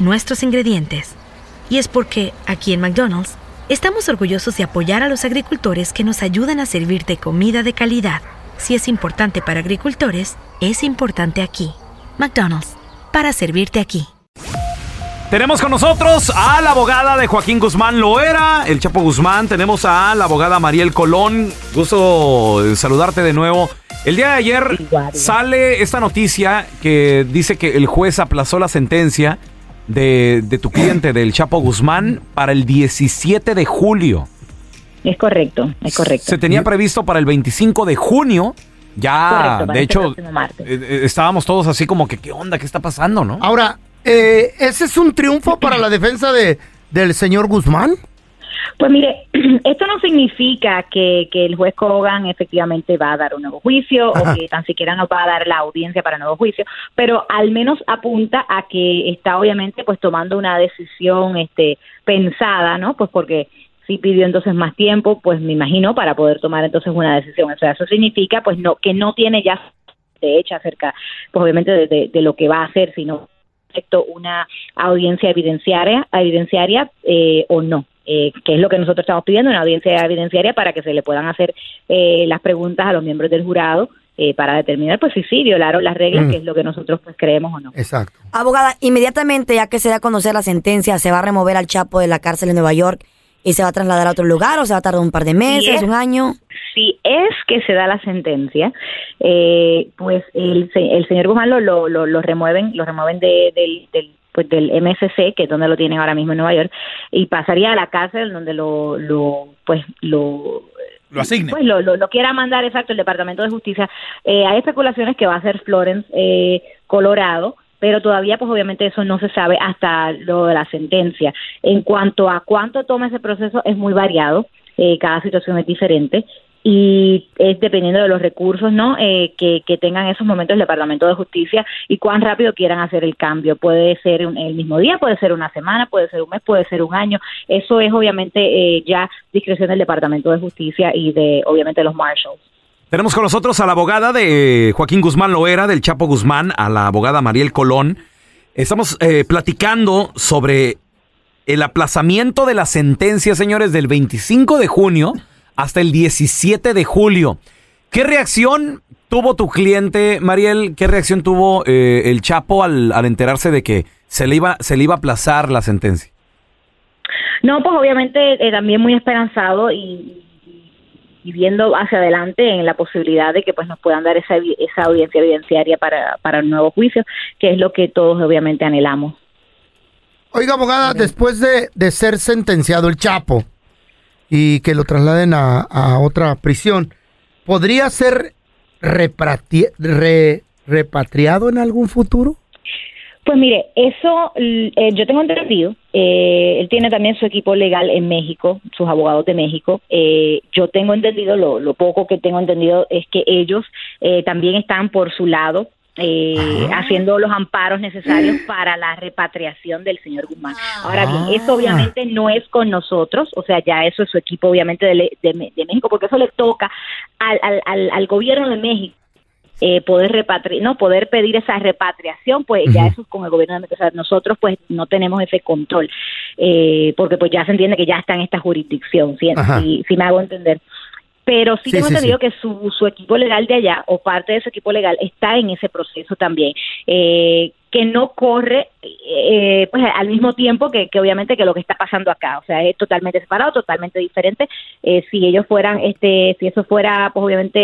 nuestros ingredientes. Y es porque, aquí en McDonald's, estamos orgullosos de apoyar a los agricultores que nos ayudan a servirte comida de calidad. Si es importante para agricultores, es importante aquí. McDonald's, para servirte aquí. Tenemos con nosotros a la abogada de Joaquín Guzmán Loera, el Chapo Guzmán. Tenemos a la abogada Mariel Colón. Gusto saludarte de nuevo. El día de ayer sale esta noticia que dice que el juez aplazó la sentencia de, tu cliente, del Chapo Guzmán, para el 17 de julio. Es correcto, es correcto. Se tenía previsto para el 25 de junio. Ya, de hecho, eh, eh, estábamos todos así como que, ¿qué onda? ¿Qué está pasando, no? Ahora, eh, ¿ese es un triunfo para la defensa de, del señor Guzmán? Pues mire, esto no significa que, el juez Kogan efectivamente va a dar un nuevo juicio o que tan siquiera nos va a dar la audiencia para nuevo juicio, pero al menos apunta a que está obviamente pues tomando una decisión este pensada, ¿no? Pues porque si pidió entonces más tiempo, pues me imagino para poder tomar entonces una decisión. O sea, eso significa pues no que no tiene ya de hecho acerca pues obviamente de, de, lo que va a hacer, sino una audiencia evidenciaria, evidenciaria eh, o no eh, que es lo que nosotros estamos pidiendo, una audiencia evidenciaria para que se le puedan hacer eh, las preguntas a los miembros del jurado eh, para determinar pues si sí violaron las reglas, mm. que es lo que nosotros pues creemos o no. Exacto. Abogada, inmediatamente ya que se da a conocer la sentencia, ¿se va a remover al Chapo de la cárcel de Nueva York y se va a trasladar a otro lugar o se va a tardar un par de meses, un año? Si es que se da la sentencia, eh, pues el, el señor Guzmán lo, lo, lo, remueven, lo remueven de, del, del pues del MSC, que es donde lo tienen ahora mismo en Nueva York, y pasaría a la cárcel donde lo, lo pues lo lo asigne. Pues lo, lo, quiera mandar exacto el Departamento de Justicia. Eh, hay especulaciones que va a ser Florence, eh, Colorado, pero todavía pues obviamente eso no se sabe hasta lo de la sentencia. En cuanto a cuánto toma ese proceso es muy variado, eh, cada situación es diferente y es dependiendo de los recursos no eh, que, que, tengan esos momentos el Departamento de Justicia y cuán rápido quieran hacer el cambio. Puede ser el mismo día puede ser una semana puede ser un mes puede ser un año. Eso es obviamente eh, ya discreción del Departamento de Justicia y de obviamente los marshals. Tenemos con nosotros a la abogada de Joaquín Guzmán Loera del Chapo Guzmán a la abogada Mariel Colón. Estamos eh, platicando sobre el aplazamiento de la sentencia señores del 25 de junio hasta el 17 de julio. ¿Qué reacción tuvo tu cliente, Mariel? ¿Qué reacción tuvo eh, el Chapo al, enterarse de que se le, iba, se le iba a aplazar la sentencia? No, pues obviamente eh, también muy esperanzado y, viendo hacia adelante en la posibilidad de que pues nos puedan dar esa, esa audiencia evidenciaria para, para el nuevo juicio, que es lo que todos obviamente anhelamos. Oiga, abogada, después de, de ser sentenciado el Chapo, y que lo trasladen a, otra prisión, ¿podría ser repatriado en algún futuro? Pues mire, eso eh, yo tengo entendido. Eh, él tiene también su equipo legal en México, sus abogados de México. Eh, yo tengo entendido, lo, lo, poco que tengo entendido es que ellos también están por su lado eh, haciendo los amparos necesarios para la repatriación del señor Guzmán. Ahora bien, Ah. eso obviamente no es con nosotros, o sea, ya eso es su equipo obviamente de, de de México, porque eso le toca al, al, al, gobierno de México eh, poder repatri no poder pedir esa repatriación pues ya eso es con el gobierno de México o sea, nosotros pues no tenemos ese control eh, porque pues ya se entiende que ya está en esta jurisdicción si, Ajá. si, si me hago entender pero sí, Sí, tengo sí, entendido sí. que su, su equipo legal de allá o parte de su equipo legal está en ese proceso también eh, que no corre eh, pues al mismo tiempo que, que obviamente que lo que está pasando acá o sea es totalmente separado totalmente diferente eh, si ellos fueran este si eso fuera pues obviamente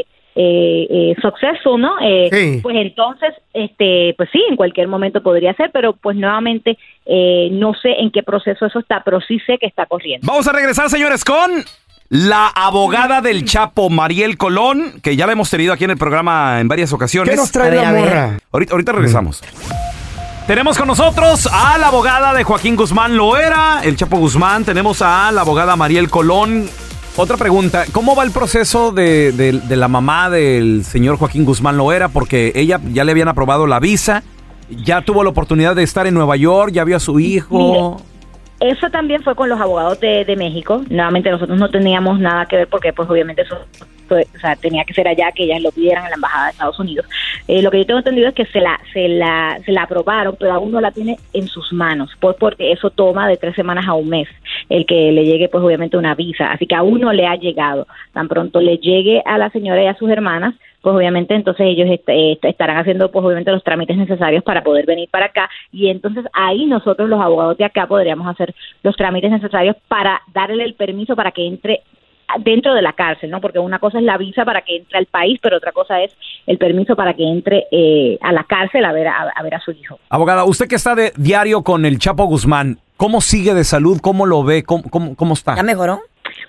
eh, eh, eh, successful, ¿no? Eh, Sí. Pues entonces, este, pues sí, en cualquier momento podría ser, pero pues nuevamente eh, no sé en qué proceso eso está, pero sí sé que está corriendo. Vamos a regresar, señores, con la abogada del Chapo, Mariel Colón, que ya la hemos tenido aquí en el programa en varias ocasiones. ¿Qué nos trae ver, la morra? Ahorita, ahorita regresamos. Tenemos con nosotros a la abogada de Joaquín Guzmán Loera, el Chapo Guzmán. Tenemos a la abogada Mariel Colón. Otra pregunta, ¿cómo va el proceso de, de- de la mamá del señor Joaquín Guzmán Loera? Porque ella ya le habían aprobado la visa, ya tuvo la oportunidad de estar en Nueva York, ya vio a su hijo. Eso también fue con los abogados de, de México. Nuevamente nosotros no teníamos nada que ver porque pues obviamente eso o sea, tenía que ser allá que ellas lo pidieran en la embajada de Estados Unidos. Eh, lo que yo tengo entendido es que se la se la se la aprobaron, pero aún no la tiene en sus manos, pues porque eso toma de tres semanas a un mes el que le llegue pues obviamente una visa, así que aún no le ha llegado. Tan pronto le llegue a la señora y a sus hermanas, pues obviamente entonces ellos est- estarán haciendo pues obviamente los trámites necesarios para poder venir para acá y entonces ahí nosotros los abogados de acá podríamos hacer los trámites necesarios para darle el permiso para que entre dentro de la cárcel, ¿no? Porque una cosa es la visa para que entre al país, pero otra cosa es el permiso para que entre eh, a la cárcel a ver a, a ver a su hijo. Abogada, usted que está de diario con el Chapo Guzmán, ¿cómo sigue de salud? ¿Cómo lo ve? ¿Cómo, cómo, cómo está? ¿Ya mejoró?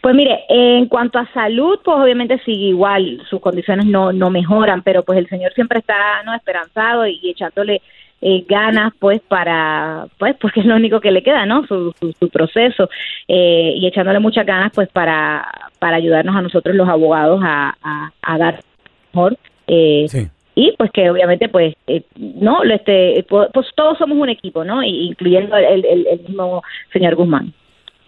Pues mire, en cuanto a salud, pues obviamente sigue igual, sus condiciones no, no mejoran, pero pues el señor siempre está no esperanzado y, echándole eh, ganas pues para, pues porque es lo único que le queda, ¿no? Su, su, su proceso eh, y echándole muchas ganas pues para, para ayudarnos a nosotros los abogados a, a, a dar mejor. Eh, Sí. y pues que obviamente pues eh, no lo este pues, todos somos un equipo no Y- incluyendo el, el, el mismo señor Guzmán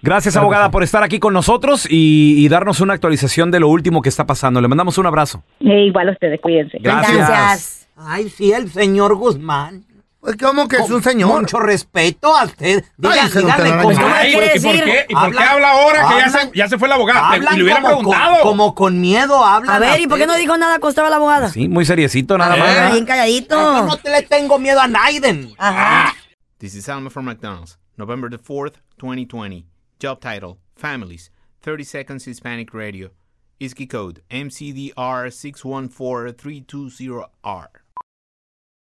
Gracias, abogada, por estar aquí con nosotros y, y darnos una actualización de lo último que está pasando. Le mandamos un abrazo. Eh, igual a ustedes cuídense Gracias. Ay, sí, el señor Guzmán. Pues, ¿Cómo que es un señor? Mucho respeto a usted. Diga- dígale cómo- Ay, ¿por, qué- por qué, ¿Y por qué habla ahora que ya se, ya se fue la abogada? Hablan le hubieran como preguntado. Con, como con miedo hablan. A ver, ¿y por qué no dijo nada acostaba la abogada? Sí, muy seriecito, nada A más. Bien calladito. Yo no te le tengo miedo a Naiden. Ajá. This is Alma from McDonald's, November the 4th, 2020. Job title Families, 30 Seconds Hispanic Radio. ISKI code MCDR614320R.